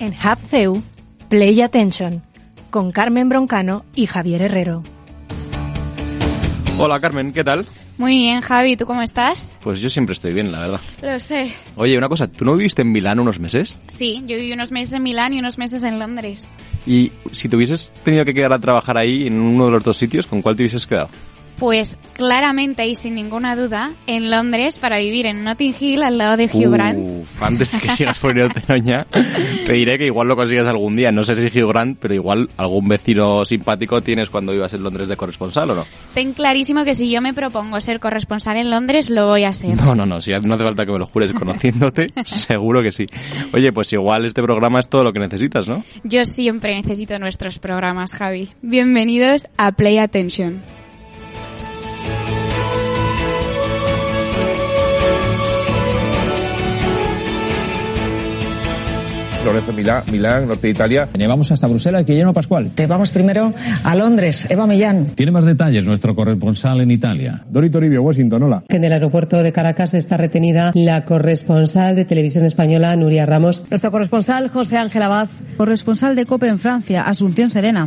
En HubCeu, Play Attention, con Carmen Broncano y Javier Herrero. Hola Carmen, ¿qué tal? Muy bien, Javi, ¿tú cómo estás? Pues yo siempre estoy bien, la verdad. Lo sé. Oye, una cosa, ¿tú no viviste en Milán unos meses? Sí, yo viví unos meses en Milán y unos meses en Londres. Y si te hubieses tenido que quedar a trabajar ahí en uno de los dos sitios, ¿con cuál te hubieses quedado? Pues claramente y sin ninguna duda, en Londres para vivir en Notting Hill al lado de Hugh Grant. Uf, antes de que sigas poniéndote noña, te diré que igual lo consigues algún día. No sé si Hugh Grant, pero igual algún vecino simpático tienes cuando ibas en Londres de corresponsal o no. Ten clarísimo que si yo me propongo ser corresponsal en Londres, lo voy a ser. No, no, no, si no hace falta que me lo jures conociéndote, seguro que sí. Oye, pues igual este programa es todo lo que necesitas, ¿no? Yo siempre necesito nuestros programas, Javi. Bienvenidos a Play Attention. Lorenzo Milán, Milán, norte de Italia. Vamos hasta Bruselas, Guillermo Pascual. Te vamos primero a Londres, Eva Millán. Tiene más detalles nuestro corresponsal en Italia. Dori Toribio, Washington, hola. En el aeropuerto de Caracas está retenida la corresponsal de televisión española, Nuria Ramos. Nuestro corresponsal, José Ángel Abad. Corresponsal de COPE en Francia, Asunción Serena.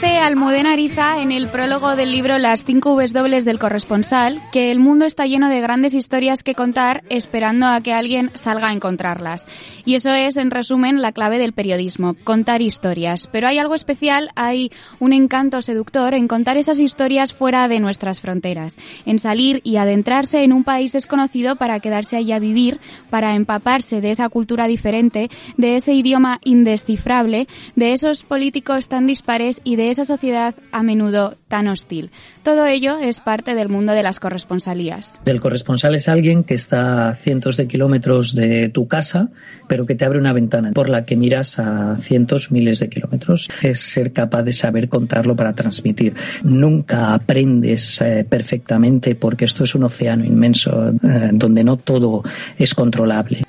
Dice Almudena Ariza en el prólogo del libro Las cinco W del corresponsal que el mundo está lleno de grandes historias que contar esperando a que alguien salga a encontrarlas. Y eso es, en resumen, la clave del periodismo, contar historias. Pero hay algo especial, hay un encanto seductor en contar esas historias fuera de nuestras fronteras, en salir y adentrarse en un país desconocido para quedarse allí a vivir, para empaparse de esa cultura diferente, de ese idioma indescifrable, de esos políticos tan dispares y de esa sociedad a menudo tan hostil. Todo ello es parte del mundo de las corresponsalías. El corresponsal es alguien que está a cientos de kilómetros de tu casa, pero que te abre una ventana por la que miras a cientos, miles de kilómetros. Es ser capaz de saber contarlo para transmitir. Nunca aprendes eh, perfectamente porque esto es un océano inmenso eh, donde no todo es controlable.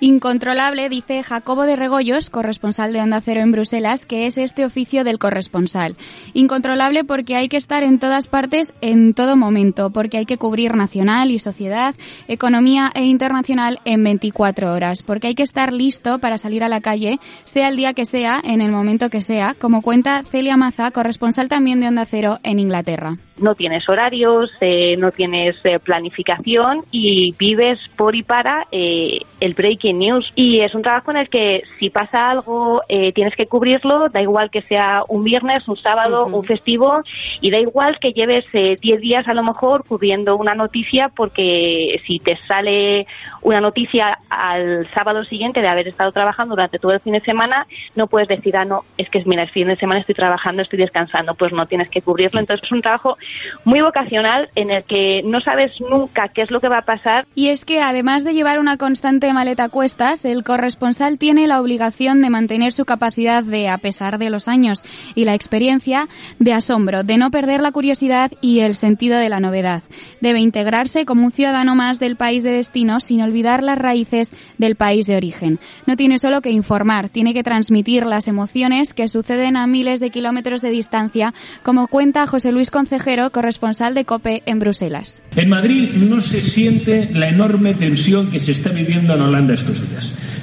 Incontrolable, dice Jacobo de Regoyos, corresponsal de Onda Cero en Bruselas, que es este oficio del corresponsal. Incontrolable porque hay que estar en todas partes en todo momento, porque hay que cubrir nacional y sociedad, economía e internacional en 24 horas, porque hay que estar listo para salir a la calle, sea el día que sea, en el momento que sea, como cuenta Celia Maza, corresponsal también de Onda Cero en Inglaterra no tienes horarios, eh, no tienes eh, planificación y vives por y para eh, el breaking news. Y es un trabajo en el que si pasa algo tienes que cubrirlo, da igual que sea un viernes, un sábado, un festivo, y da igual que lleves 10 días a lo mejor cubriendo una noticia porque si te sale una noticia al sábado siguiente de haber estado trabajando durante todo el fin de semana, no puedes decir, ah, no, es que mira, el fin de semana estoy trabajando, estoy descansando, pues no tienes que cubrirlo. Entonces es un trabajo muy vocacional en el que no sabes nunca qué es lo que va a pasar. Y es que además de llevar una constante maleta el corresponsal tiene la obligación de mantener su capacidad de, a pesar de los años y la experiencia, de asombro, de no perder la curiosidad y el sentido de la novedad. Debe integrarse como un ciudadano más del país de destino sin olvidar las raíces del país de origen. No tiene solo que informar, tiene que transmitir las emociones que suceden a miles de kilómetros de distancia, como cuenta José Luis Concejero, corresponsal de COPE en Bruselas. En Madrid no se siente la enorme tensión que se está viviendo en Holanda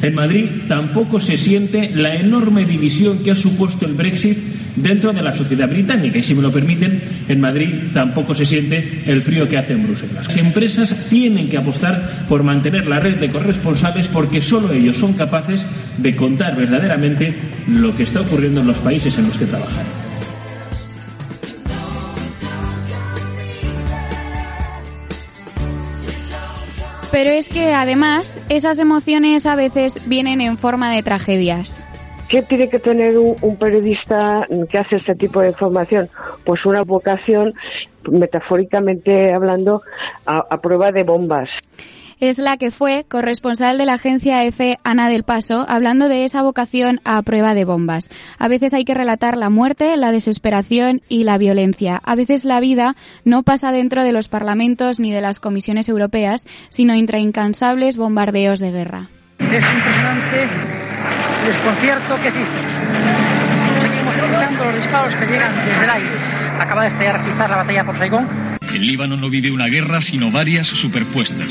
En Madrid tampoco se siente la enorme división que ha supuesto el Brexit dentro de la sociedad británica. Y si me lo permiten, en Madrid tampoco se siente el frío que hace en Bruselas. Las empresas tienen que apostar por mantener la red de corresponsales porque solo ellos son capaces de contar verdaderamente lo que está ocurriendo en los países en los que trabajan. Pero es que además esas emociones a veces vienen en forma de tragedias. ¿Qué tiene que tener un, periodista que hace este tipo de información? Pues una vocación, metafóricamente hablando, a prueba de bombas es la que fue corresponsal de la agencia EFE Ana del Paso, hablando de esa vocación a prueba de bombas. A veces hay que relatar la muerte, la desesperación y la violencia. A veces la vida no pasa dentro de los parlamentos ni de las comisiones europeas, sino entre incansables bombardeos de guerra. Es impresionante el desconcierto que existe. Seguimos escuchando los disparos que llegan desde el aire. Acaba de estallar quizás la batalla por Saigón. El Líbano no vive una guerra, sino varias superpuestas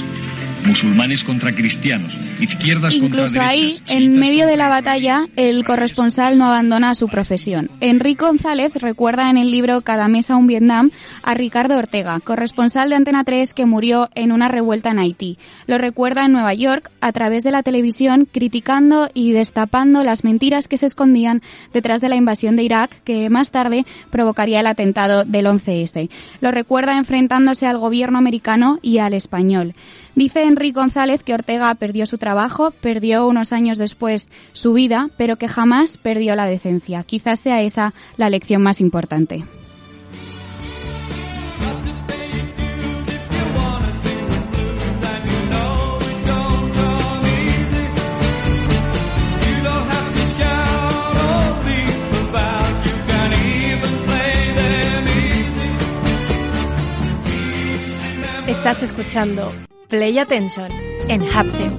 musulmanes contra cristianos, izquierdas Incluso contra derechas. Incluso ahí, en medio de la batalla, el corresponsal no abandona su profesión. Enrique González recuerda en el libro Cada mesa un Vietnam a Ricardo Ortega, corresponsal de Antena 3 que murió en una revuelta en Haití. Lo recuerda en Nueva York a través de la televisión, criticando y destapando las mentiras que se escondían detrás de la invasión de Irak, que más tarde provocaría el atentado del 11S. Lo recuerda enfrentándose al gobierno americano y al español. Dice Enrique González que Ortega perdió su trabajo, perdió unos años después su vida, pero que jamás perdió la decencia. Quizás sea esa la lección más importante. Estás escuchando Play Attention en Hapten.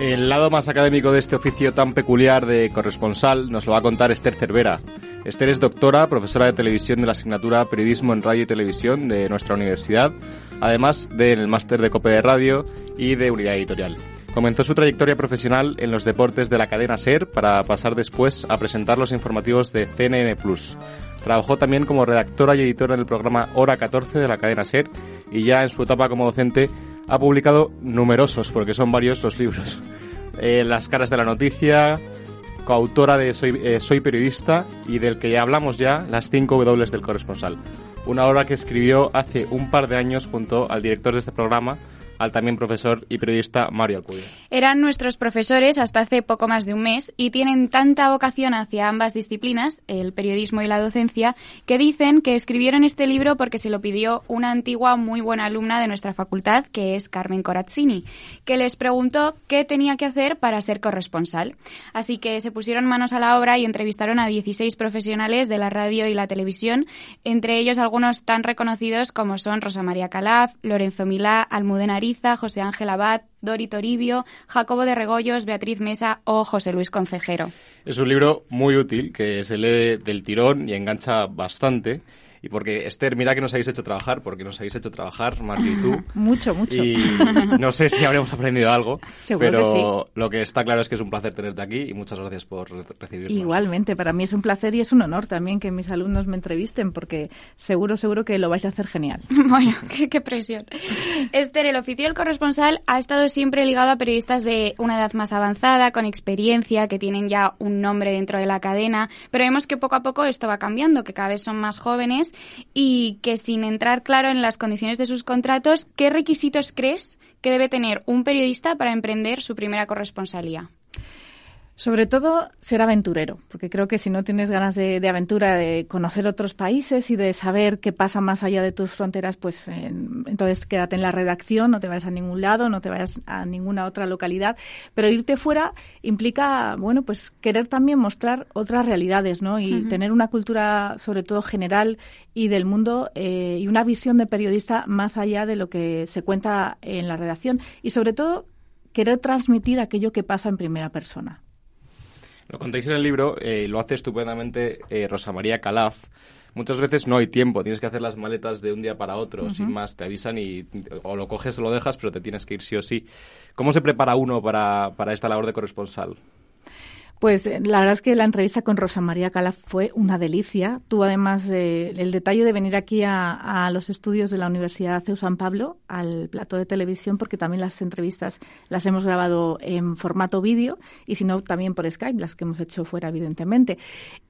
El lado más académico de este oficio tan peculiar de corresponsal nos lo va a contar Esther Cervera. Esther es doctora, profesora de televisión de la asignatura Periodismo en Radio y Televisión de nuestra universidad, además del máster de COPE de Radio y de Unidad Editorial. Comenzó su trayectoria profesional en los deportes de la cadena SER para pasar después a presentar los informativos de CNN Plus. Trabajó también como redactora y editora en el programa Hora 14 de la cadena SER y ya en su etapa como docente ha publicado numerosos, porque son varios los libros. Eh, las caras de la noticia, coautora de Soy, eh, periodista y del que ya hablamos ya, Las 5 W del corresponsal. Una obra que escribió hace un par de años junto al director de este programa, al también profesor y periodista Mario Alcudia. Eran nuestros profesores hasta hace poco más de un mes y tienen tanta vocación hacia ambas disciplinas, el periodismo y la docencia, que dicen que escribieron este libro porque se lo pidió una antigua muy buena alumna de nuestra facultad, que es Carmen Corazzini, que les preguntó qué tenía que hacer para ser corresponsal. Así que se pusieron manos a la obra y entrevistaron a 16 profesionales de la radio y la televisión, entre ellos algunos tan reconocidos como son Rosa María Calaf, Lorenzo Milá, Almudena José Ángel Abad, Dori Toribio, Jacobo de Regoyos, Beatriz Mesa o José Luis Concejero. Es un libro muy útil que se lee del tirón y engancha bastante y porque, Esther, mira que nos habéis hecho trabajar, porque nos habéis hecho trabajar, Marti y tú. mucho, mucho. Y no sé si habremos aprendido algo, Seguro pero que sí. lo que está claro es que es un placer tenerte aquí y muchas gracias por recibirnos. Igualmente, para mí es un placer y es un honor también que mis alumnos me entrevisten, porque seguro, seguro que lo vais a hacer genial. bueno, qué, presión. Esther, el oficio del corresponsal ha estado siempre ligado a periodistas de una edad más avanzada, con experiencia, que tienen ya un nombre dentro de la cadena, pero vemos que poco a poco esto va cambiando, que cada vez son más jóvenes y que sin entrar claro en las condiciones de sus contratos, ¿qué requisitos crees que debe tener un periodista para emprender su primera corresponsalía? Sobre todo ser aventurero, porque creo que si no tienes ganas de, aventura, de conocer otros países y de saber qué pasa más allá de tus fronteras, pues entonces quédate en la redacción, no te vayas a ningún lado, no te vayas a ninguna otra localidad. Pero irte fuera implica, bueno, pues querer también mostrar otras realidades, ¿no? Y tener una cultura, sobre todo general y del mundo, eh, y una visión de periodista más allá de lo que se cuenta en la redacción. Y sobre todo, querer transmitir aquello que pasa en primera persona. Lo contáis en el libro, eh, lo hace estupendamente eh, Rosa María Calaf. Muchas veces no hay tiempo, tienes que hacer las maletas de un día para otro, sin más, te avisan y o lo coges o lo dejas, pero te tienes que ir sí o sí. ¿Cómo se prepara uno para, para esta labor de corresponsal? Pues eh, la verdad es que la entrevista con Rosa María Cala fue una delicia. Tuvo además eh, el detalle de venir aquí a, los estudios de la Universidad CEU San Pablo, al plato de televisión, porque también las entrevistas las hemos grabado en formato vídeo y si no también por Skype, las que hemos hecho fuera, evidentemente.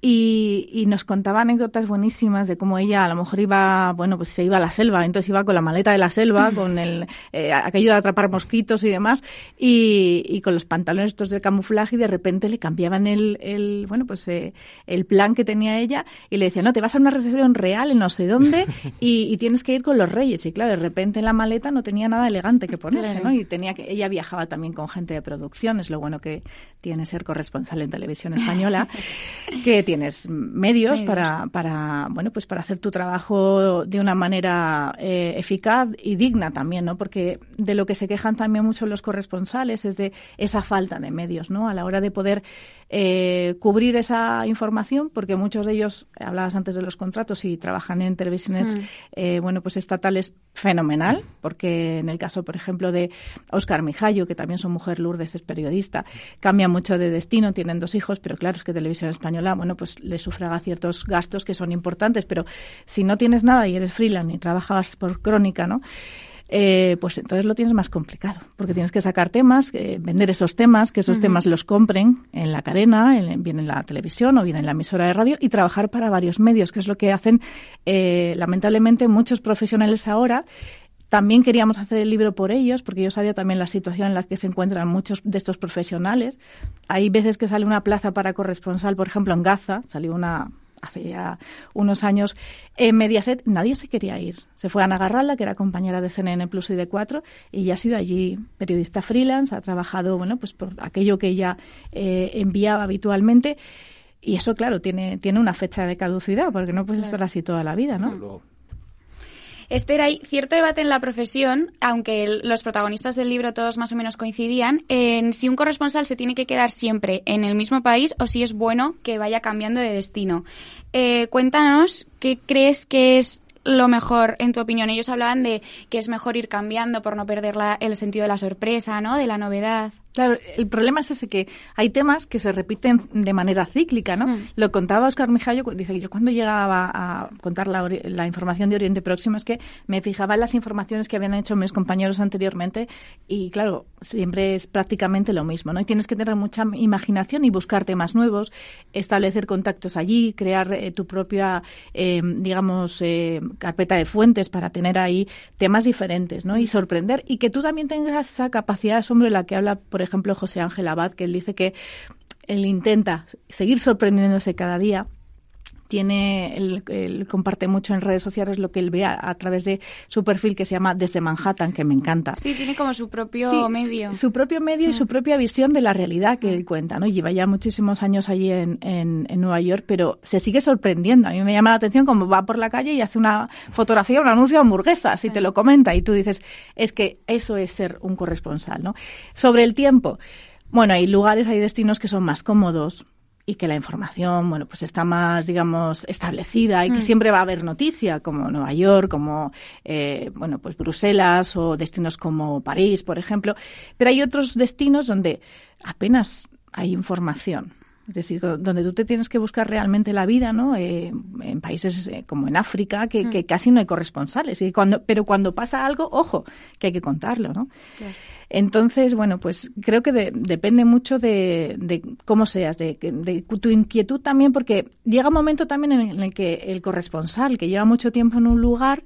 Y, nos contaba anécdotas buenísimas de cómo ella a lo mejor iba, bueno, pues se iba a la selva, entonces iba con la maleta de la selva, con el, eh, aquello de atrapar mosquitos y demás, y, y con los pantalones estos de camuflaje y de repente le cambiaba llevan el, el bueno, pues eh, el plan que tenía ella y le decía, no, te vas a una recepción real en no sé dónde y, tienes que ir con los reyes. Y claro, de repente en la maleta no tenía nada elegante que ponerse, ¿no? Y tenía que, ella viajaba también con gente de producción, es lo bueno que tiene ser corresponsal en televisión española, que tienes medios, para, para, bueno, pues para hacer tu trabajo de una manera eh, eficaz y digna también, ¿no? Porque de lo que se quejan también mucho los corresponsales es de esa falta de medios, ¿no? A la hora de poder eh, cubrir esa información, porque muchos de ellos, hablabas antes de los contratos y trabajan en televisiones, eh, bueno, pues estatales, fenomenal, porque en el caso, por ejemplo, de Oscar Mijayo, que también su mujer Lourdes es periodista, cambia mucho de destino, tienen dos hijos, pero claro, es que Televisión Española, bueno, pues le sufraga ciertos gastos que son importantes, pero si no tienes nada y eres freelance y trabajas por crónica, ¿no? Eh, pues entonces lo tienes más complicado, porque tienes que sacar temas, eh, vender esos temas, que esos temas los compren en la cadena, en, bien en la televisión o bien en la emisora de radio y trabajar para varios medios, que es lo que hacen eh, lamentablemente muchos profesionales ahora también queríamos hacer el libro por ellos, porque yo sabía también la situación en la que se encuentran muchos de estos profesionales. Hay veces que sale una plaza para corresponsal, por ejemplo, en Gaza, salió una hace ya unos años en Mediaset, nadie se quería ir. Se fue a Ana Garralda, que era compañera de CNN Plus y de Cuatro, y ya ha sido allí periodista freelance, ha trabajado, bueno, pues por aquello que ella eh, enviaba habitualmente. Y eso, claro, tiene, tiene una fecha de caducidad, porque no puede estar así toda la vida, ¿no? Esther, hay cierto debate en la profesión, aunque los protagonistas del libro todos más o menos coincidían, en si un corresponsal se tiene que quedar siempre en el mismo país o si es bueno que vaya cambiando de destino. Eh, cuéntanos qué crees que es lo mejor en tu opinión. Ellos hablaban de que es mejor ir cambiando por no perder el sentido de la sorpresa, ¿no? De la novedad. Claro, el problema es ese que hay temas que se repiten de manera cíclica, ¿no? Mm. Lo contaba Oscar Mijayo, dice que yo cuando llegaba a contar la, la, información de Oriente Próximo es que me fijaba en las informaciones que habían hecho mis compañeros anteriormente y claro, siempre es prácticamente lo mismo, ¿no? Y tienes que tener mucha imaginación y buscar temas nuevos, establecer contactos allí, crear eh, tu propia, eh, digamos, eh, carpeta de fuentes para tener ahí temas diferentes, ¿no? Y sorprender y que tú también tengas esa capacidad sobre la que habla, por ejemplo, José Ángel Abad, que él dice que él intenta seguir sorprendiéndose cada día tiene, él, comparte mucho en redes sociales lo que él ve a, través de su perfil que se llama Desde Manhattan, que me encanta. Sí, tiene como su propio medio. Su propio medio y su propia visión de la realidad que él cuenta, ¿no? Lleva ya muchísimos años allí en, en, Nueva York, pero se sigue sorprendiendo. A mí me llama la atención como va por la calle y hace una fotografía, un anuncio de hamburguesas y te lo comenta y tú dices, es que eso es ser un corresponsal, ¿no? Sobre el tiempo. Bueno, hay lugares, hay destinos que son más cómodos, y que la información, bueno, pues está más, digamos, establecida y que mm. siempre va a haber noticia, como Nueva York, como, eh, bueno, pues Bruselas o destinos como París, por ejemplo. Pero hay otros destinos donde apenas hay información. Es decir, donde tú te tienes que buscar realmente la vida, ¿no? Eh, en países eh, como en África, que, que, mm. casi no hay corresponsales. Y cuando, pero cuando pasa algo, ojo, que hay que contarlo, ¿no? Entonces, bueno, pues creo que depende mucho de, cómo seas, de, de, tu inquietud también, porque llega un momento también en el que el corresponsal, que lleva mucho tiempo en un lugar,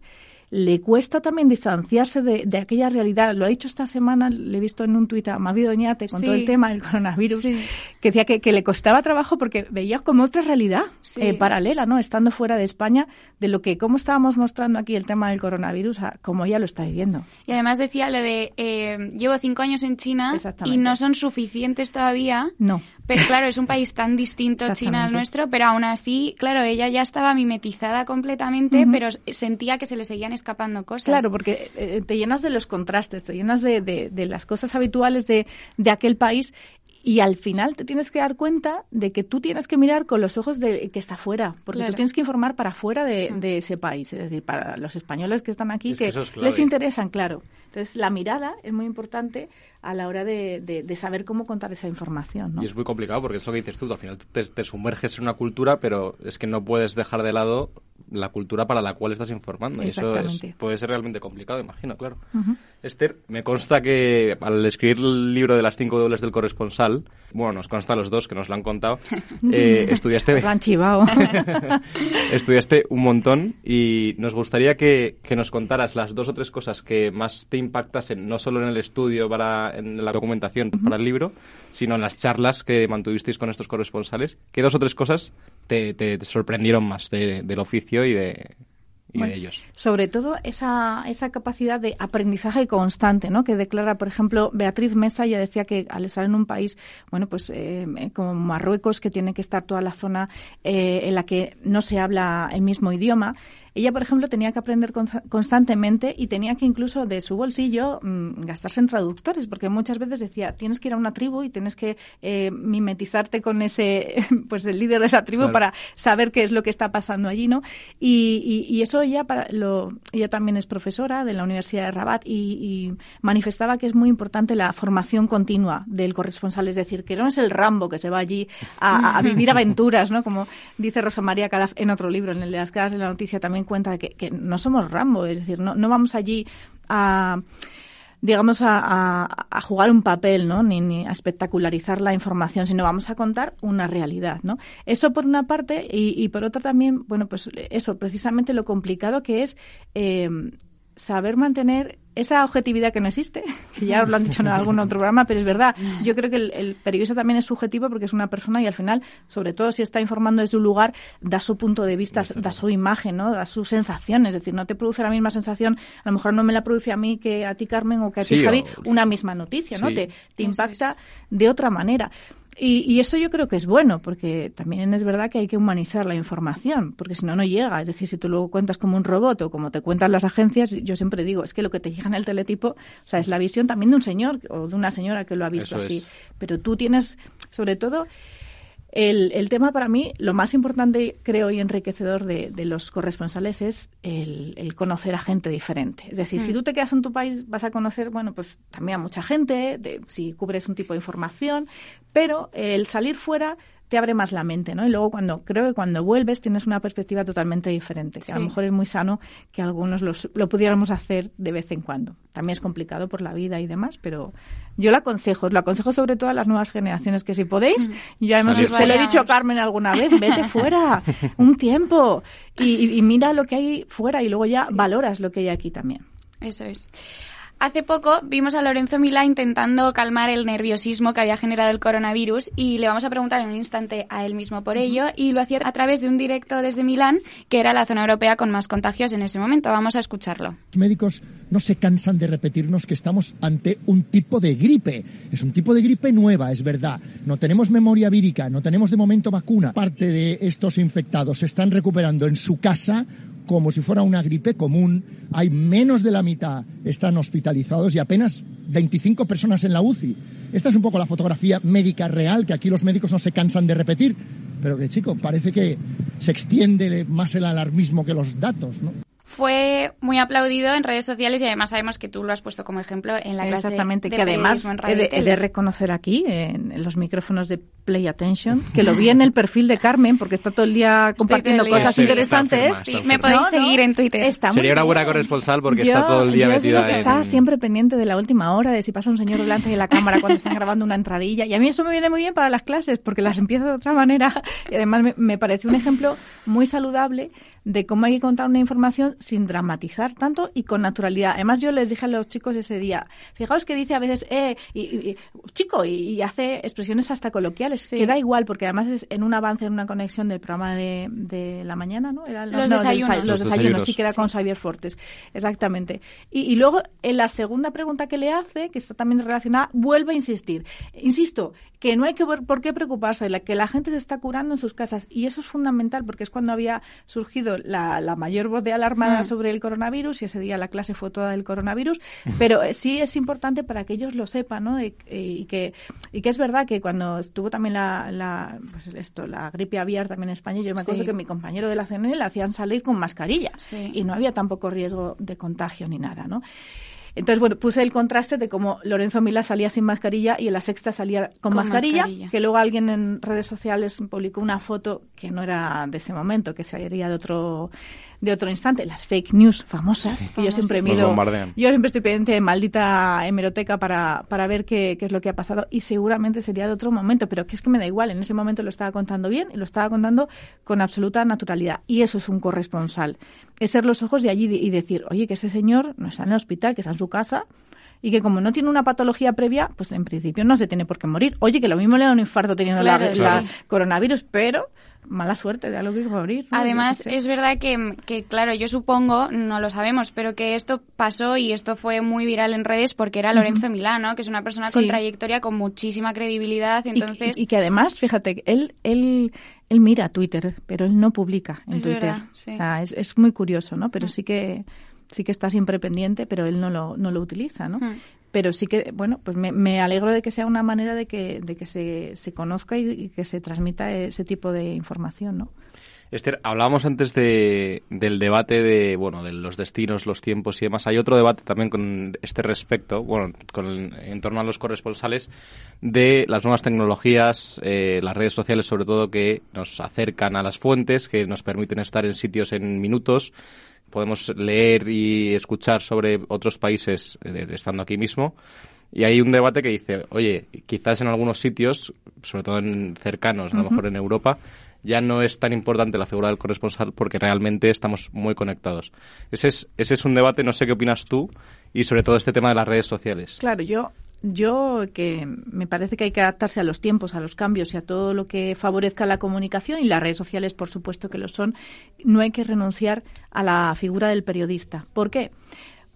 le cuesta también distanciarse de, aquella realidad. Lo ha dicho esta semana, le he visto en un tuit a Mavi Doñate con todo el tema del coronavirus, que decía que, le costaba trabajo porque veía como otra realidad eh, paralela, ¿no? Estando fuera de España, de lo que, como estábamos mostrando aquí el tema del coronavirus, a como ella lo está viviendo. Y además decía lo de, eh, llevo cinco años en China y no son suficientes todavía. No. Pero claro, es un país tan distinto China al nuestro, pero aún así, claro, ella ya estaba mimetizada completamente, pero sentía que se le seguían escapando cosas. Claro, porque eh, te llenas de los contrastes, te llenas de, de, las cosas habituales de, de aquel país y al final te tienes que dar cuenta de que tú tienes que mirar con los ojos de que está fuera, porque tú tienes que informar para fuera de, de, ese país, es decir, para los españoles que están aquí, que, les interesan, claro. Entonces, la mirada es muy importante a la hora de, de, saber cómo contar esa información. ¿no? Y es muy complicado porque es lo que dices tú, al final tú te, sumerges en una cultura, pero es que no puedes dejar de lado la cultura para la cual estás informando. Y eso puede ser realmente complicado, imagino, claro. Esther, me consta que al escribir el libro de las cinco dobles del corresponsal, bueno, nos consta a los dos que nos lo han contado, eh, estudiaste... estudiaste un montón y nos gustaría que, que nos contaras las dos o tres cosas que más te impactasen, no solo en el estudio para en la documentación para el libro, sino en las charlas que mantuvisteis con estos corresponsales. ¿Qué dos o tres cosas te, te, sorprendieron más del oficio y de, y de ellos. Sobre todo esa, esa capacidad de aprendizaje constante, ¿no? Que declara, por ejemplo, Beatriz Mesa, ya decía que al estar en un país, bueno, pues eh, como Marruecos, que tiene que estar toda la zona eh, en la que no se habla el mismo idioma, ella, por ejemplo, tenía que aprender constantemente y tenía que incluso de su bolsillo mm, gastarse en traductores, porque muchas veces decía, tienes que ir a una tribu y tienes que eh, mimetizarte con ese, pues el líder de esa tribu para saber qué es lo que está pasando allí, ¿no? Y, eso ella, para lo, ella también es profesora de la Universidad de Rabat y, manifestaba que es muy importante la formación continua del corresponsal, es decir, que no es el Rambo que se va allí a, vivir aventuras, ¿no? Como dice Rosa María Calaf en otro libro, en el de las caras de la noticia también cuenta que, no somos Rambo, es decir, no, no vamos allí a digamos, a, jugar un papel, ¿no? Ni, a espectacularizar la información, sino vamos a contar una realidad, ¿no? Eso por una parte y, y por otra también, bueno, pues eso, precisamente lo complicado que es eh, saber mantener esa objetividad que no existe, que ya os lo han dicho en algún otro programa, pero es verdad. Yo creo que el, periodista también es subjetivo porque es una persona y al final, sobre todo si está informando desde un lugar, da su punto de vista, da su imagen, ¿no? da sus sensaciones. Es decir, no te produce la misma sensación, a lo mejor no me la produce a mí que a ti, Carmen, o que a ti, Javi, una misma noticia, ¿no? Te, te impacta de otra manera. Y, eso yo creo que es bueno, porque también es verdad que hay que humanizar la información, porque si no, no llega. Es decir, si tú luego cuentas como un robot o como te cuentan las agencias, yo siempre digo, es que lo que te llega en el teletipo, o sea, es la visión también de un señor o de una señora que lo ha visto así. Pero tú tienes, sobre todo, el, el, tema para mí, lo más importante, creo, y enriquecedor de, de los corresponsales es el, el, conocer a gente diferente. Es decir, si mm. tú te quedas en tu país, vas a conocer, bueno, pues también a mucha gente, de, si cubres un tipo de información, pero el salir fuera te abre más la mente, ¿no? Y luego cuando creo que cuando vuelves tienes una perspectiva totalmente diferente, que a lo mejor es muy sano que algunos lo pudiéramos hacer de vez en cuando. También es complicado por la vida y demás, pero yo lo aconsejo, lo aconsejo sobre todo a las nuevas generaciones que si podéis, mm. ya hemos, se lo he dicho a Carmen alguna vez, vete fuera un tiempo y, mira lo que hay fuera y luego ya valoras lo que hay aquí también. Eso es. Hace poco vimos a Lorenzo Milá intentando calmar el nerviosismo que había generado el coronavirus y le vamos a preguntar en un instante a él mismo por ello y lo hacía a través de un directo desde Milán, que era la zona europea con más contagios en ese momento. Vamos a escucharlo. Los médicos no se cansan de repetirnos que estamos ante un tipo de gripe. Es un tipo de gripe nueva, es verdad. No tenemos memoria vírica, no tenemos de momento vacuna. Parte de estos infectados se están recuperando en su casa como si fuera una gripe común. Hay menos de la mitad están hospitalizados y apenas 25 personas en la UCI. Esta es un poco la fotografía médica real que aquí los médicos no se cansan de repetir, pero que chico, parece que se extiende más el alarmismo que los datos, ¿no? Fue muy aplaudido en redes sociales y además sabemos que tú lo has puesto como ejemplo en la clase Exactamente, que además he de, reconocer aquí en, los micrófonos de Play Attention, que lo vi en el perfil de Carmen porque está todo el día compartiendo cosas interesantes. me podéis seguir en Twitter. Sería una buena corresponsal porque está todo el día yo metida que Está siempre pendiente de la última hora, de si pasa un señor delante de la cámara cuando están grabando una entradilla. Y a mí eso me viene muy bien para las clases porque las empiezo de otra manera y además me, me parece un ejemplo muy saludable de cómo hay que contar una información sin dramatizar tanto y con naturalidad. Además, yo les dije a los chicos ese día, fijaos que dice a veces, eh, y, chico, y, hace expresiones hasta coloquiales es que da igual, porque además es en un avance, en una conexión del programa de, de la mañana, ¿no? Era los, desayunos. los, desayunos. sí que era con Xavier Fortes, exactamente. Y, y, luego, en la segunda pregunta que le hace, que está también relacionada, vuelve a insistir. Insisto, que no hay que ver por qué preocuparse, la, que la gente se está curando en sus casas. Y eso es fundamental, porque es cuando había surgido la, la mayor voz de alarma sobre el coronavirus, y ese día la clase fue toda del coronavirus, pero eh, sí es importante para que ellos lo sepan, ¿no? Y, que, y que es verdad que cuando estuvo también la, la, pues esto, la gripe aviar también en España, yo me acuerdo que mi compañero de la CNE le hacían salir con mascarilla y no había tampoco riesgo de contagio ni nada, ¿no? Entonces, bueno, puse el contraste de cómo Lorenzo Mila salía sin mascarilla y en la sexta salía con, mascarilla, que luego alguien en redes sociales publicó una foto que no era de ese momento, que sería de otro de otro instante, las fake news famosas, que yo siempre miro, yo siempre estoy pendiente de maldita hemeroteca para, para ver qué, qué, es lo que ha pasado y seguramente sería de otro momento, pero que es que me da igual, en ese momento lo estaba contando bien y lo estaba contando con absoluta naturalidad y eso es un corresponsal, es ser los ojos de allí y decir, oye, que ese señor no está en el hospital, que está en su casa, y que como no tiene una patología previa, pues en principio no se tiene por qué morir. Oye, que lo mismo le da un infarto teniendo la, coronavirus, pero mala suerte de algo que morir. Además, es verdad que, que, claro, yo supongo, no lo sabemos, pero que esto pasó y esto fue muy viral en redes porque era Lorenzo Milano, que es una persona con trayectoria, con muchísima credibilidad. Entonces... Y, que además, fíjate, él, él, él mira Twitter, pero él no publica en Twitter. o sea, es, es, muy curioso, ¿no? Pero sí que sí que está siempre pendiente, pero él no lo, no lo utiliza, ¿no? Pero sí que, bueno, pues me, alegro de que sea una manera de que, de que se, se conozca y, que se transmita ese tipo de información, ¿no? Esther, hablábamos antes de, del debate de, bueno, de los destinos, los tiempos y demás. Hay otro debate también con este respecto, bueno, con, en torno a los corresponsales, de las nuevas tecnologías, eh, las redes sociales sobre todo, que nos acercan a las fuentes, que nos permiten estar en sitios en minutos, podemos leer y escuchar sobre otros países eh, estando aquí mismo. Y hay un debate que dice, oye, quizás en algunos sitios, sobre todo en cercanos, a lo mejor en Europa, ya no es tan importante la figura del corresponsal porque realmente estamos muy conectados. Ese es, ese es un debate, no sé qué opinas tú, y sobre todo este tema de las redes sociales. Claro, yo yo que me parece que hay que adaptarse a los tiempos, a los cambios y a todo lo que favorezca la comunicación y las redes sociales, por supuesto que lo son, no hay que renunciar a la figura del periodista. ¿Por qué?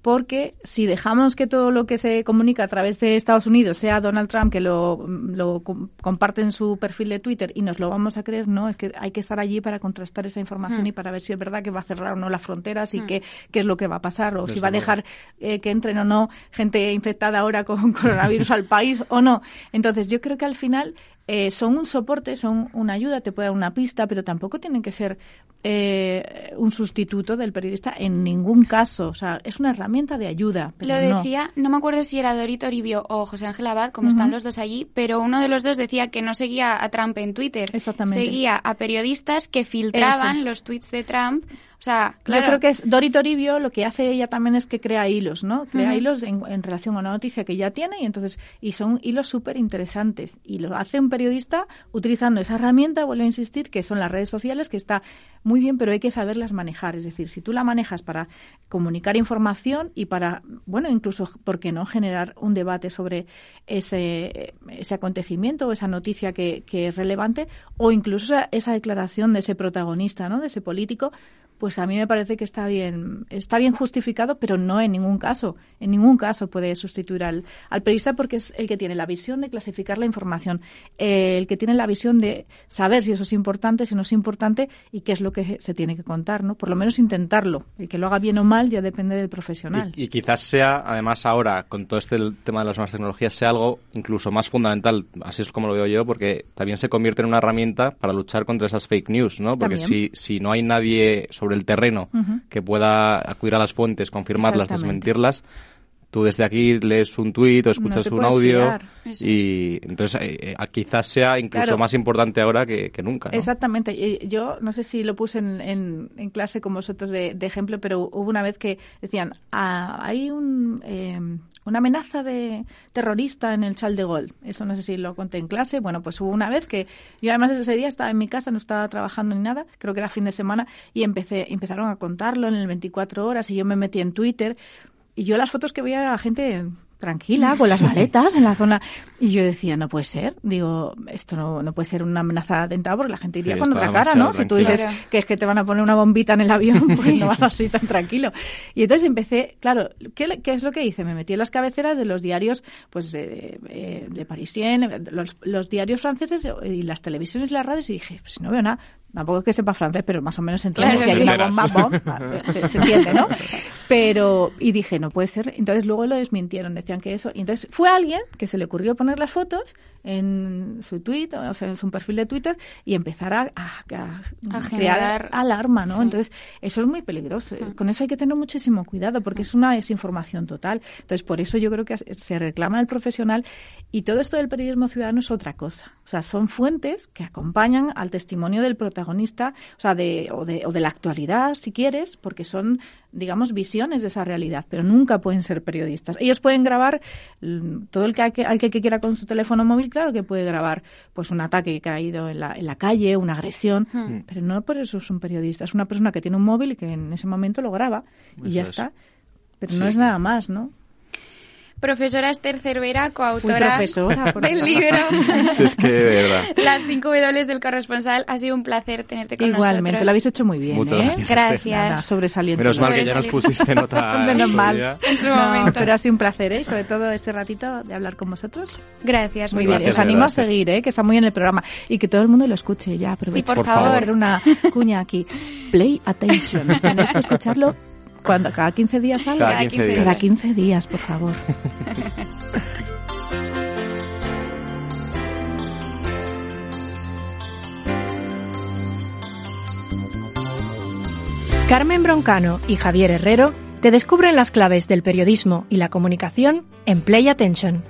Porque si dejamos que todo lo que se comunica a través de Estados Unidos sea Donald Trump que lo, lo, comparte en su perfil de Twitter y nos lo vamos a creer, no, es que hay que estar allí para contrastar esa información hmm. y para ver si es verdad que va a cerrar o no las fronteras y hmm. qué, qué es lo que va a pasar o si va a dejar eh, que entren o no gente infectada ahora con coronavirus al país o no. Entonces yo creo que al final eh, son un soporte, son una ayuda, te puede dar una pista, pero tampoco tienen que ser eh, un sustituto del periodista en ningún caso. O sea, es una herramienta de ayuda. Lo decía, no. me acuerdo si era Dorito Oribio o José Ángel Abad, como están los dos allí, pero uno de los dos decía que no seguía a Trump en Twitter. Seguía a periodistas que filtraban los tweets de Trump o sea, Yo creo que es Dori Toribio lo que hace ella también es que crea hilos, ¿no? Crea hilos en, relación a una noticia que ya tiene y entonces y son hilos súper interesantes y lo hace un periodista utilizando esa herramienta, vuelvo a insistir, que son las redes sociales, que está muy bien, pero hay que saberlas manejar. Es decir, si tú la manejas para comunicar información y para, bueno, incluso, ¿por qué no?, generar un debate sobre ese, ese acontecimiento o esa noticia que, que es relevante o incluso esa, esa declaración de ese protagonista, ¿no?, de ese político, pues a mí me parece que está bien, está bien justificado, pero no en ningún caso, en ningún caso puede sustituir al, al periodista porque es el que tiene la visión de clasificar la información, eh, el que tiene la visión de saber si eso es importante, si no es importante y qué es lo que se tiene que contar, ¿no? Por lo menos intentarlo. Y que lo haga bien o mal ya depende del profesional. Y, quizás sea, además ahora, con todo este tema de las nuevas tecnologías, sea algo incluso más fundamental, así es como lo veo yo, porque también se convierte en una herramienta para luchar contra esas fake news, ¿no? Porque si, si no hay nadie sobre el terreno que pueda acudir a las fuentes, confirmarlas, desmentirlas, tú desde aquí lees un tuit o escuchas un audio y entonces eh, eh, quizás sea incluso más importante ahora que, nunca. Exactamente. Yo no sé si lo puse en, en, clase con vosotros de, ejemplo, pero hubo una vez que decían, ah, hay un, eh, una amenaza de terrorista en el Chal de Gol. Eso no sé si lo conté en clase. Bueno, pues hubo una vez que yo además ese día estaba en mi casa, no estaba trabajando ni nada, creo que era fin de semana, y empecé, empezaron a contarlo en el 24 horas y yo me metí en Twitter y yo las fotos que veía a la gente tranquila, con las maletas en la zona. Y yo decía, no puede ser. Digo, esto no, no puede ser una amenaza de atentado porque la gente iría Sí, con otra cara, ¿no? Si tú dices que es que te van a poner una bombita en el avión, pues no vas así tan tranquilo. Y entonces empecé, claro, ¿qué, qué es lo que hice? Me metí en las cabeceras de los diarios, pues, eh, eh, de Parisien, los, los diarios franceses y las televisiones y las radios y dije, pues no veo nada. Tampoco es que sepa francés, pero más o menos entiendo Claro, si hay sí. una bomba, bom, se, se entiende, ¿no? Pero, y dije, no puede ser. Entonces luego lo desmintieron, decían que eso. Y entonces fue alguien que se le ocurrió poner las fotos en su tweet, o sea, en su perfil de Twitter, y empezar a, a- a A crear generar- alarma, ¿no? Sí. Entonces, eso es muy peligroso. Con eso hay que tener muchísimo cuidado, porque es una desinformación total. Entonces, por eso yo creo que se reclama el profesional. Y todo esto del periodismo ciudadano es otra cosa. O sea, son fuentes que acompañan al testimonio del protagonista, o sea, de, o, de, o de la actualidad, si quieres, porque son, digamos, visiones de esa realidad, pero nunca pueden ser periodistas. Ellos pueden grabar mm, todo el que, al que, que quiera con su teléfono móvil, claro que puede grabar pues un ataque que ha ido en la, en la calle, una agresión, Hmm. pero no por eso es un periodista, es una persona que tiene un móvil y que en ese momento lo graba y Eso ya es. está. Pero Sí. no es nada más, ¿no? Profesora Esther Cervera, coautora del libro es que, de verdad. Las 5 W del corresponsal. Ha sido un placer tenerte con Igualmente, nosotros. lo habéis hecho muy bien, Muchas ¿eh? gracias. Gracias. Nada, sobresaliente. Menos mal que ya nos pusiste nota. en Menos su mal. En su No, momento. pero ha sido un placer, ¿eh? Sobre todo ese ratito de hablar con vosotros. Gracias, Muy bien, Gracias, os animo a seguir, ¿eh? que está muy en el programa. Y que todo el mundo lo escuche ya. Aprovecho. Sí, por Por favor. favor. una cuña aquí. Play attention. Tenéis que escucharlo cuando cada 15 días algo. Cada 15 días. Cada 15 días, por favor. Carmen Broncano y Javier Herrero te descubren las claves del periodismo y la comunicación en Play Attention.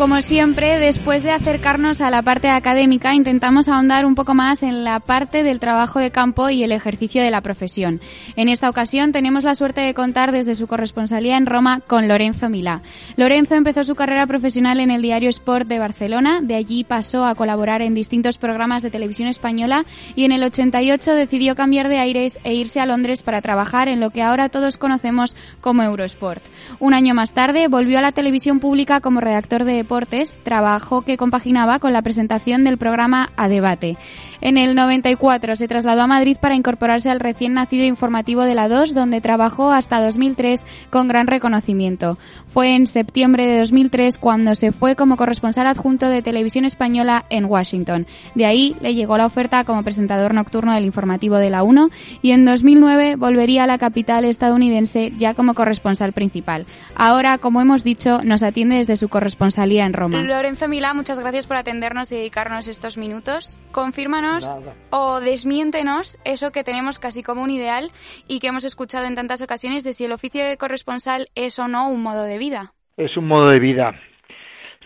Como siempre, después de acercarnos a la parte académica, intentamos ahondar un poco más en la parte del trabajo de campo y el ejercicio de la profesión. En esta ocasión tenemos la suerte de contar desde su corresponsalía en Roma con Lorenzo Milá. Lorenzo empezó su carrera profesional en el diario Sport de Barcelona, de allí pasó a colaborar en distintos programas de televisión española y en el 88 decidió cambiar de aires e irse a Londres para trabajar en lo que ahora todos conocemos como Eurosport. Un año más tarde volvió a la televisión pública como redactor de deportes, trabajo que compaginaba con la presentación del programa A Debate. En el 94 se trasladó a Madrid para incorporarse al recién nacido informativo de la 2, donde trabajó hasta 2003 con gran reconocimiento. Fue en septiembre de 2003 cuando se fue como corresponsal adjunto de Televisión Española en Washington. De ahí le llegó la oferta como presentador nocturno del informativo de la 1 y en 2009 volvería a la capital estadounidense ya como corresponsal principal. Ahora, como hemos dicho, nos atiende desde su corresponsalía en Roma. Lorenzo Milá, muchas gracias por atendernos y dedicarnos estos minutos. Confírmanos o desmiéntenos eso que tenemos casi como un ideal y que hemos escuchado en tantas ocasiones de si el oficio de corresponsal es o no un modo de vida. Es un modo de vida.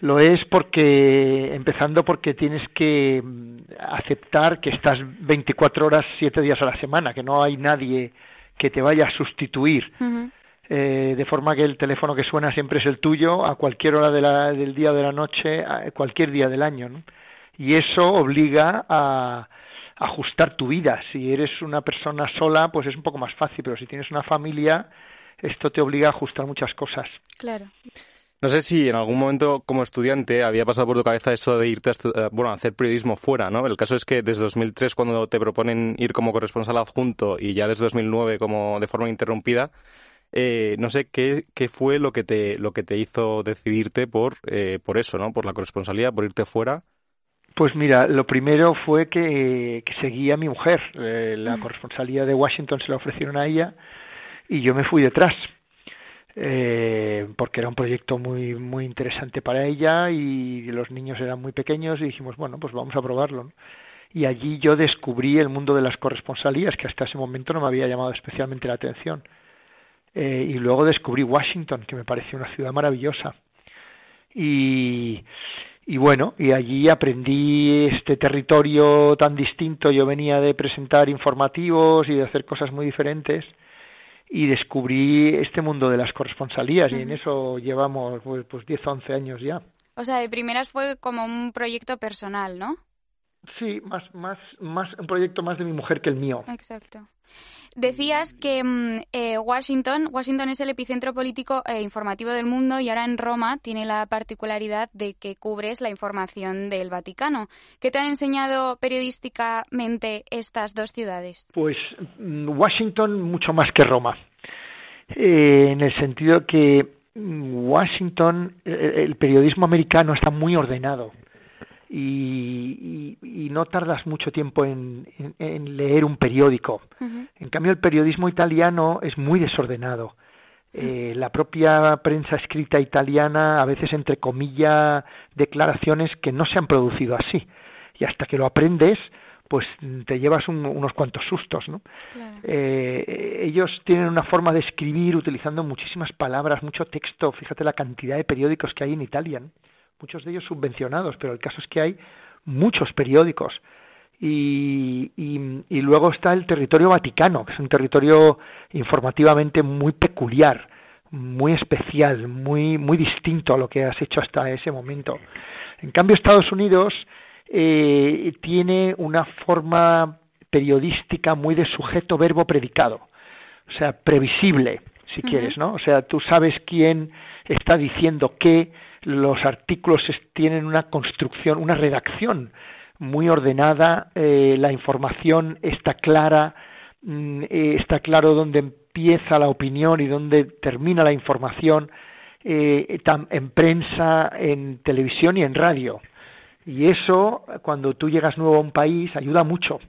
Lo es porque, empezando porque tienes que mm, aceptar que estás 24 horas, 7 días a la semana, que no hay nadie que te vaya a sustituir. Eh, de forma que el teléfono que suena siempre es el tuyo a cualquier hora de la- del día o de la noche, a cualquier día del año. ¿no? Y eso obliga a ajustar tu vida. Si eres una persona sola, pues es un poco más fácil, pero si tienes una familia, esto te obliga a ajustar muchas cosas. Claro. No sé si en algún momento como estudiante había pasado por tu cabeza eso de irte a, eh, bueno, a hacer periodismo fuera, ¿no? El caso es que desde 2003 cuando te proponen ir como corresponsal adjunto y ya desde 2009 como de forma interrumpida, eh, no sé qué, qué fue lo que te lo que te hizo decidirte por eh, por eso, ¿no? Por la corresponsalía, por irte fuera. Pues mira, lo primero fue que, que seguía a mi mujer. Eh, la corresponsalía de Washington se la ofrecieron a ella y yo me fui detrás. Eh, porque era un proyecto muy muy interesante para ella y los niños eran muy pequeños y dijimos, bueno, pues vamos a probarlo. ¿no? Y allí yo descubrí el mundo de las corresponsalías, que hasta ese momento no me había llamado especialmente la atención. Eh, y luego descubrí Washington, que me pareció una ciudad maravillosa. Y, y bueno, y allí aprendí este territorio tan distinto. Yo venía de presentar informativos y de hacer cosas muy diferentes y descubrí este mundo de las corresponsalías y en eso llevamos pues, pues 10 o 11 años ya. O sea, de primeras fue como un proyecto personal, ¿no? Sí, más, más, más, un proyecto más de mi mujer que el mío. Exacto. Decías que mm, eh, Washington, Washington es el epicentro político e informativo del mundo y ahora en Roma tiene la particularidad de que cubres la información del Vaticano. ¿Qué te han enseñado periodísticamente estas dos ciudades? Pues mm, Washington mucho más que Roma, eh, en el sentido que mm, Washington, el periodismo americano está muy ordenado y, y, no tardas mucho tiempo en, en, leer un periódico. En cambio, el periodismo italiano es muy desordenado. Eh, la propia prensa escrita italiana a veces entre comillas declaraciones que no se han producido así. Y hasta que lo aprendes, pues te llevas unos cuantos sustos, ¿no? Eh, ellos tienen una forma de escribir utilizando muchísimas palabras, mucho texto. Fíjate la cantidad de periódicos que hay en Italia muchos de ellos subvencionados, pero el caso es que hay muchos periódicos. Y, y, luego está el territorio vaticano, que es un territorio informativamente muy peculiar, muy especial, muy, muy distinto a lo que has hecho hasta ese momento. En cambio, Estados Unidos eh, tiene una forma periodística muy de sujeto verbo predicado, o sea, previsible, si quieres, ¿no? O sea, tú sabes quién está diciendo qué, los artículos tienen una construcción, una redacción muy ordenada, eh, la información está clara, mm, eh, está claro dónde empieza la opinión y dónde termina la información, eh, en prensa, en televisión y en radio. Y eso, cuando tú llegas nuevo a un país, ayuda mucho.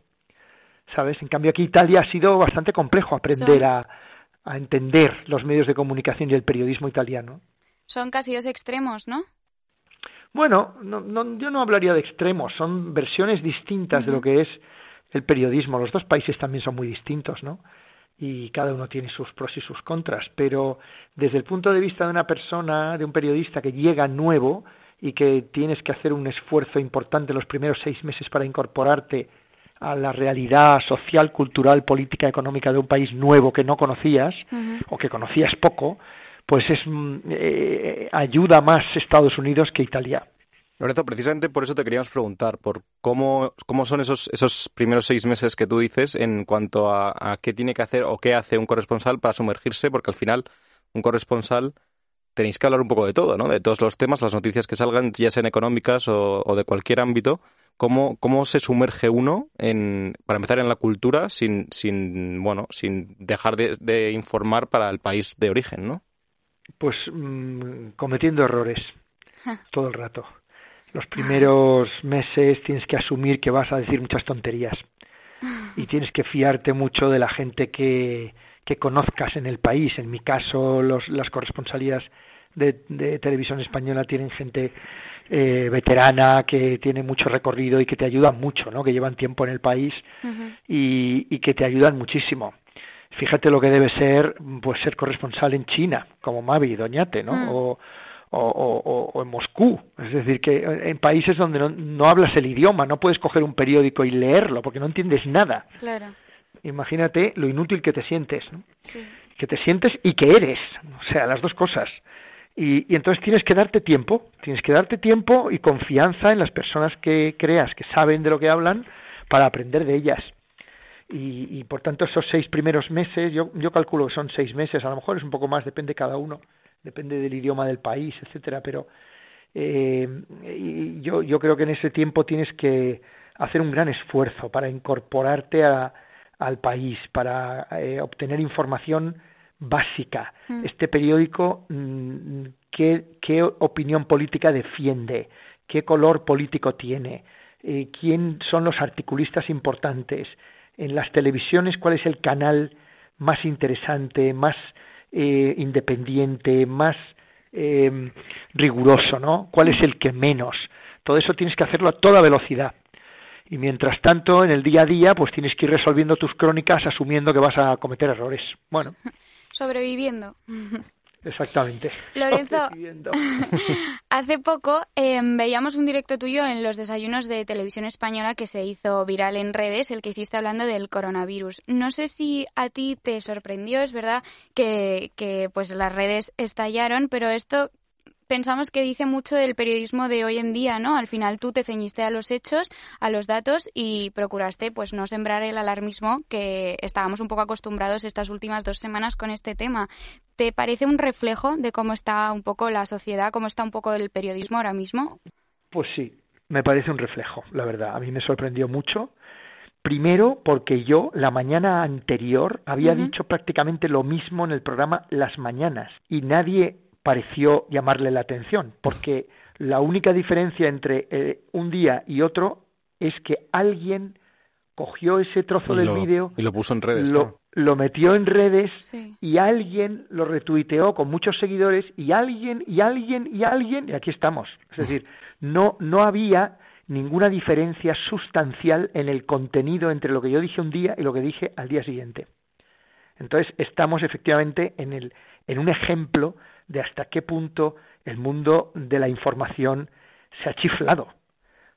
¿Sabes? En cambio, aquí Italia ha sido bastante complejo aprender a, a entender los medios de comunicación y el periodismo italiano son casi dos extremos, ¿no? Bueno, no, yo no hablaría de extremos, son versiones distintas de lo que es el periodismo. Los dos países también son muy distintos, ¿no? Y cada uno tiene sus pros y sus contras, pero desde el punto de vista de una persona, de un periodista que llega nuevo y que tienes que hacer un esfuerzo importante los primeros seis meses para incorporarte a la realidad social, cultural, política, económica de un país nuevo que no conocías o que conocías poco, pues es mm, eh, ayuda más Estados Unidos que Italia. Lorenzo, precisamente por eso te queríamos preguntar, por cómo, cómo son esos, esos primeros seis meses que tú dices en cuanto a, qué tiene que hacer o qué hace un corresponsal para sumergirse, porque al final un corresponsal tenéis que hablar un poco de todo, ¿no? De todos los temas, las noticias que salgan, ya sean económicas o, de cualquier ámbito. ¿Cómo, ¿Cómo se sumerge uno, en, para empezar, en la cultura sin, sin, bueno, sin dejar de, de informar para el país de origen, ¿no? Pues mm, cometiendo errores todo el rato. Los primeros meses tienes que asumir que vas a decir muchas tonterías y tienes que fiarte mucho de la gente que, que conozcas en el país. En mi caso, los, las corresponsalías de, de televisión española tienen gente eh, veterana que tiene mucho recorrido y que te ayudan mucho, ¿no? Que llevan tiempo en el país y, y que te ayudan muchísimo fíjate lo que debe ser pues ser corresponsal en China como Mavi Doñate no mm. o, o, o, en Moscú es decir que en países donde no, no, hablas el idioma no puedes coger un periódico y leerlo porque no entiendes nada claro. imagínate lo inútil que te sientes ¿no? sí. que te sientes y que eres o sea las dos cosas y, y entonces tienes que darte tiempo tienes que darte tiempo y confianza en las personas que creas que saben de lo que hablan para aprender de ellas y, y, por tanto esos seis primeros meses, yo, yo calculo que son seis meses, a lo mejor es un poco más, depende cada uno, depende del idioma del país, etcétera, pero eh, y yo, yo creo que en ese tiempo tienes que hacer un gran esfuerzo para incorporarte a, al país, para eh, obtener información básica. Mm. Este periódico, mm, ¿qué, ¿qué opinión política defiende? ¿Qué color político tiene? Eh, ¿Quién son los articulistas importantes? En las televisiones cuál es el canal más interesante, más eh, independiente, más eh, riguroso, ¿no? ¿Cuál es el que menos? Todo eso tienes que hacerlo a toda velocidad. Y mientras tanto, en el día a día, pues tienes que ir resolviendo tus crónicas asumiendo que vas a cometer errores. Bueno. Sobreviviendo. Exactamente. Lorenzo, hace poco em, veíamos un directo tuyo en los desayunos de televisión española que se hizo viral en redes, el que hiciste hablando del coronavirus. No sé si a ti te sorprendió, es verdad que, que pues las redes estallaron, pero esto pensamos que dice mucho del periodismo de hoy en día, ¿no? Al final tú te ceñiste a los hechos, a los datos y procuraste pues no sembrar el alarmismo que estábamos un poco acostumbrados estas últimas dos semanas con este tema. ¿Te parece un reflejo de cómo está un poco la sociedad, cómo está un poco el periodismo ahora mismo? Pues sí, me parece un reflejo, la verdad. A mí me sorprendió mucho. Primero, porque yo la mañana anterior había dicho prácticamente lo mismo en el programa Las Mañanas y nadie pareció llamarle la atención, porque la única diferencia entre eh, un día y otro es que alguien cogió ese trozo del vídeo y lo puso en redes. Lo, lo metió en redes y alguien lo retuiteó con muchos seguidores y alguien y alguien y alguien y aquí estamos. Es decir, no no había ninguna diferencia sustancial en el contenido entre lo que yo dije un día y lo que dije al día siguiente. Entonces estamos efectivamente en el en un ejemplo de hasta qué punto el mundo de la información se ha chiflado.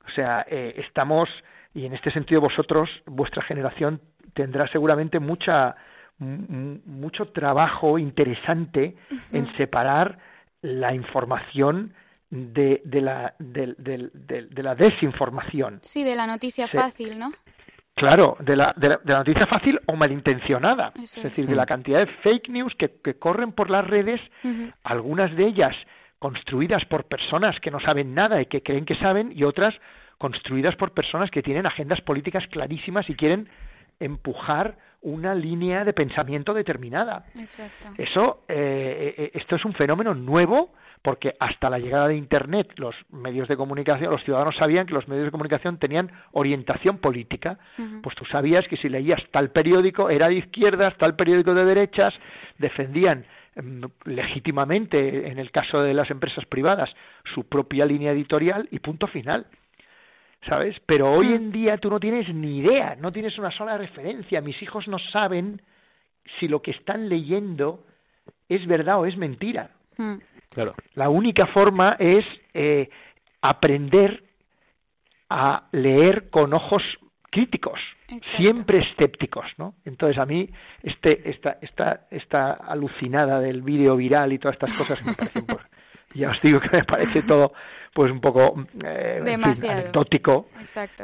O sea, eh, estamos, y en este sentido vosotros, vuestra generación tendrá seguramente mucha, mucho trabajo interesante en separar la información de, de, la, de, de, la desinformación. Sí, de la noticia fácil, ¿no? Claro, de la, de la, noticia fácil o malintencionada. es decir, de la cantidad de fake news que, corren por las redes, algunas de ellas construidas por personas que no saben nada y que creen que saben, y otras construidas por personas que tienen agendas políticas clarísimas y quieren empujar una línea de pensamiento determinada. Exacto. Eso, eh, eh, esto es un fenómeno nuevo porque hasta la llegada de Internet los medios de comunicación, los ciudadanos sabían que los medios de comunicación tenían orientación política. Pues tú sabías que si leías tal periódico era de izquierdas, tal periódico de derechas, defendían mm, legítimamente, en el caso de las empresas privadas, su propia línea editorial y punto final. ¿Sabes? Pero hoy en día tú no tienes ni idea, no tienes una sola referencia. Mis hijos no saben si lo que están leyendo es verdad o es mentira. La única forma es eh, aprender a leer con ojos críticos, siempre escépticos, ¿no? Entonces a mí este esta esta esta alucinada del vídeo viral y todas estas cosas me parecen pues, ya os digo que me parece todo pues un poco eh, anecdótico,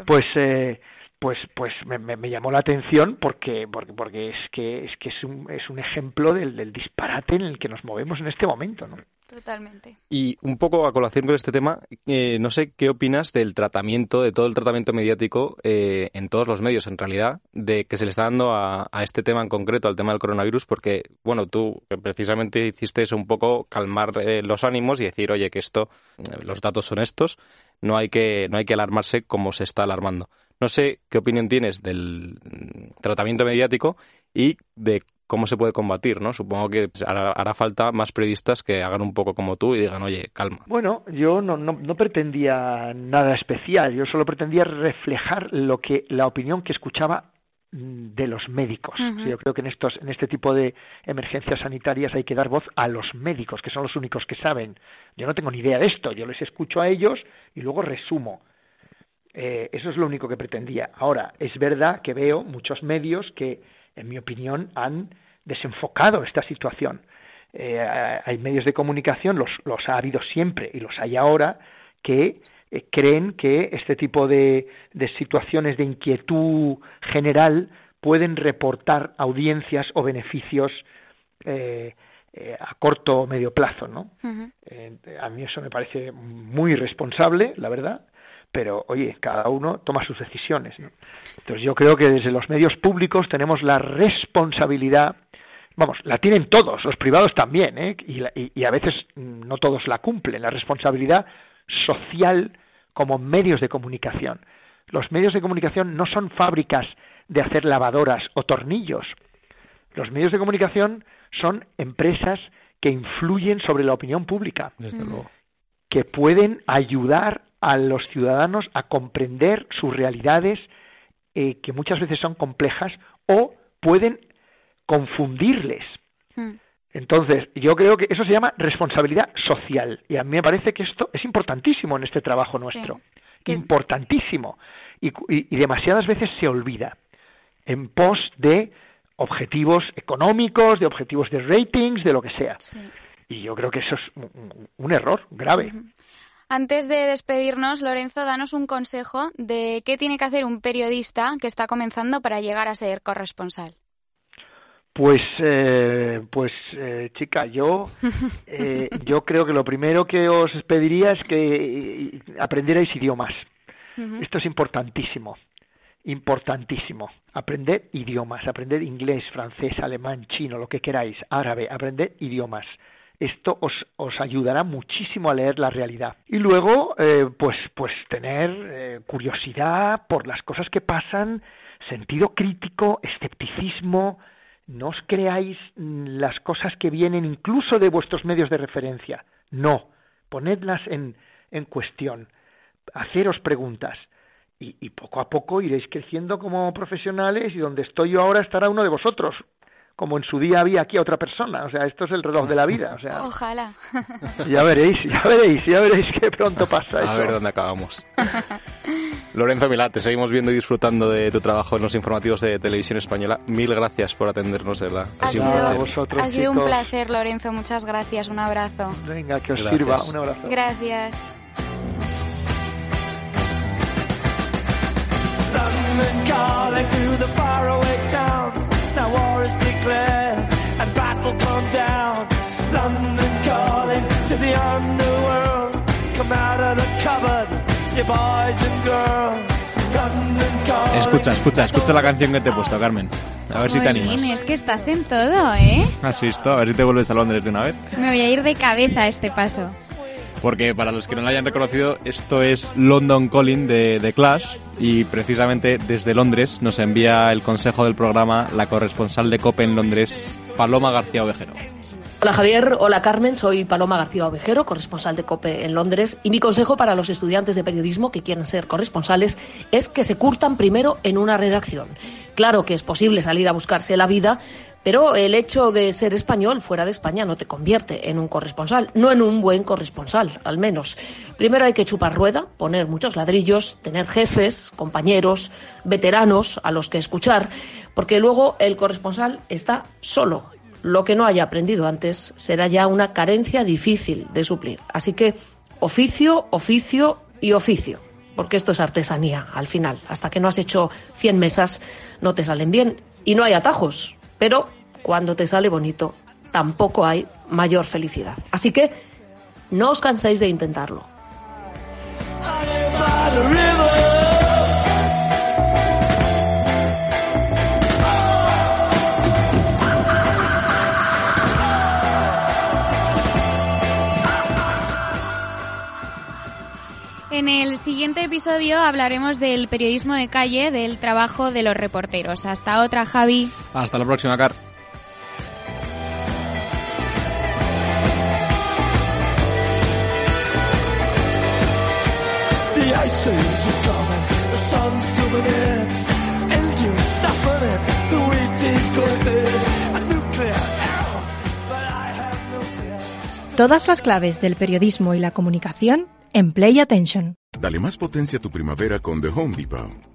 pues eh, pues pues me, me, llamó la atención porque porque porque es que es que es un, es un ejemplo del, del disparate en el que nos movemos en este momento, ¿no? Totalmente. Y un poco a colación con este tema, eh, no sé qué opinas del tratamiento, de todo el tratamiento mediático eh, en todos los medios, en realidad, de que se le está dando a, este tema en concreto, al tema del coronavirus, porque, bueno, tú precisamente hiciste eso un poco, calmar eh, los ánimos y decir, oye, que esto, los datos son estos, no hay que, no hay que alarmarse como se está alarmando. No sé qué opinión tienes del mm, tratamiento mediático y de cómo se puede combatir, ¿no? Supongo que hará, falta más periodistas que hagan un poco como tú y digan, oye, calma. Bueno, yo no, no, pretendía nada especial, yo solo pretendía reflejar lo que la opinión que escuchaba mm, de los médicos. Yo creo que en estos en este tipo de emergencias sanitarias hay que dar voz a los médicos, que son los únicos que saben. Yo no tengo ni idea de esto, yo les escucho a ellos y luego resumo. Eh, eso es lo único que pretendía. Ahora, es verdad que veo muchos medios que en mi opinión, han desenfocado esta situación. Eh, hay medios de comunicación, los, los, ha habido siempre y los hay ahora, que eh, creen que este tipo de, de, situaciones de inquietud general pueden reportar audiencias o beneficios eh, a corto o medio plazo. ¿no? a mí eso me parece muy irresponsable, la verdad, pero oye, cada uno toma sus decisiones. Entonces yo creo que desde los medios públicos tenemos la responsabilidad, vamos, la tienen todos, los privados también, ¿eh? y, y, a veces no todos la cumplen, la responsabilidad social como medios de comunicación. Los medios de comunicación no son fábricas de hacer lavadoras o tornillos. Los medios de comunicación son empresas que influyen sobre la opinión pública, que pueden ayudar a los ciudadanos a comprender sus realidades eh, que muchas veces son complejas o pueden confundirles. Hmm. Entonces, yo creo que eso se llama responsabilidad social y a mí me parece que esto es importantísimo en este trabajo nuestro. Importantísimo. Y, y, demasiadas veces se olvida en pos de objetivos económicos, de objetivos de ratings, de lo que sea. Y yo creo que eso es un, un error grave. Antes de despedirnos, Lorenzo, danos un consejo de qué tiene que hacer un periodista que está comenzando para llegar a ser corresponsal. Pues, eh, pues, eh, chica, yo, eh, yo creo que lo primero que os pediría es que aprendierais idiomas. Esto es importantísimo, importantísimo. Aprender idiomas, aprender inglés, francés, alemán, chino, lo que queráis, árabe, aprender idiomas. Esto os, os ayudará muchísimo a leer la realidad. Y luego, eh, pues, pues tener eh, curiosidad por las cosas que pasan, sentido crítico, escepticismo, no os creáis mm, las cosas que vienen incluso de vuestros medios de referencia. No, ponedlas en, en cuestión, haceros preguntas. Y, y, poco a poco iréis creciendo como profesionales y donde estoy yo ahora estará uno de vosotros, como en su día había aquí a otra persona. O sea, esto es el reloj de la vida. O sea, Ojalá. Ya veréis, ya veréis, ya veréis que pronto pasa eso. A ver dónde acabamos. Lorenzo Milá, te seguimos viendo y disfrutando de tu trabajo en los informativos de Televisión Española. Mil gracias por atendernos, de verdad. Ha, sido, un, vosotros, ha sido un placer, Lorenzo. Muchas gracias. Un abrazo. Venga, que os gracias. sirva. Un abrazo. Gracias. London calling through the faraway Escucha, escucha, escucha la canción que te he puesto, Carmen. A ver si te animas. Es que estás en todo, ¿eh? ¿Has visto? A ver si te vuelves a Londres de una vez. Me voy a ir de cabeza a este paso porque para los que no lo hayan reconocido, esto es London Calling de, de Clash y precisamente desde Londres nos envía el consejo del programa la corresponsal de COPE en Londres, Paloma García Ovejero. Hola Javier, hola Carmen, soy Paloma García Ovejero, corresponsal de COPE en Londres, y mi consejo para los estudiantes de periodismo que quieren ser corresponsales es que se curtan primero en una redacción. Claro que es posible salir a buscarse la vida, pero el hecho de ser español fuera de España no te convierte en un corresponsal, no en un buen corresponsal, al menos. Primero hay que chupar rueda, poner muchos ladrillos, tener jefes, compañeros, veteranos a los que escuchar, porque luego el corresponsal está solo. Lo que no haya aprendido antes será ya una carencia difícil de suplir. Así que oficio, oficio y oficio porque esto es artesanía al final. Hasta que no has hecho 100 mesas no te salen bien y no hay atajos. Pero cuando te sale bonito, tampoco hay mayor felicidad. Así que no os canséis de intentarlo. En el siguiente episodio hablaremos del periodismo de calle, del trabajo de los reporteros. Hasta otra, Javi. Hasta la próxima, Car. Todas las claves del periodismo y la comunicación en Play Attention. Dale más potencia a tu primavera con The Home Depot.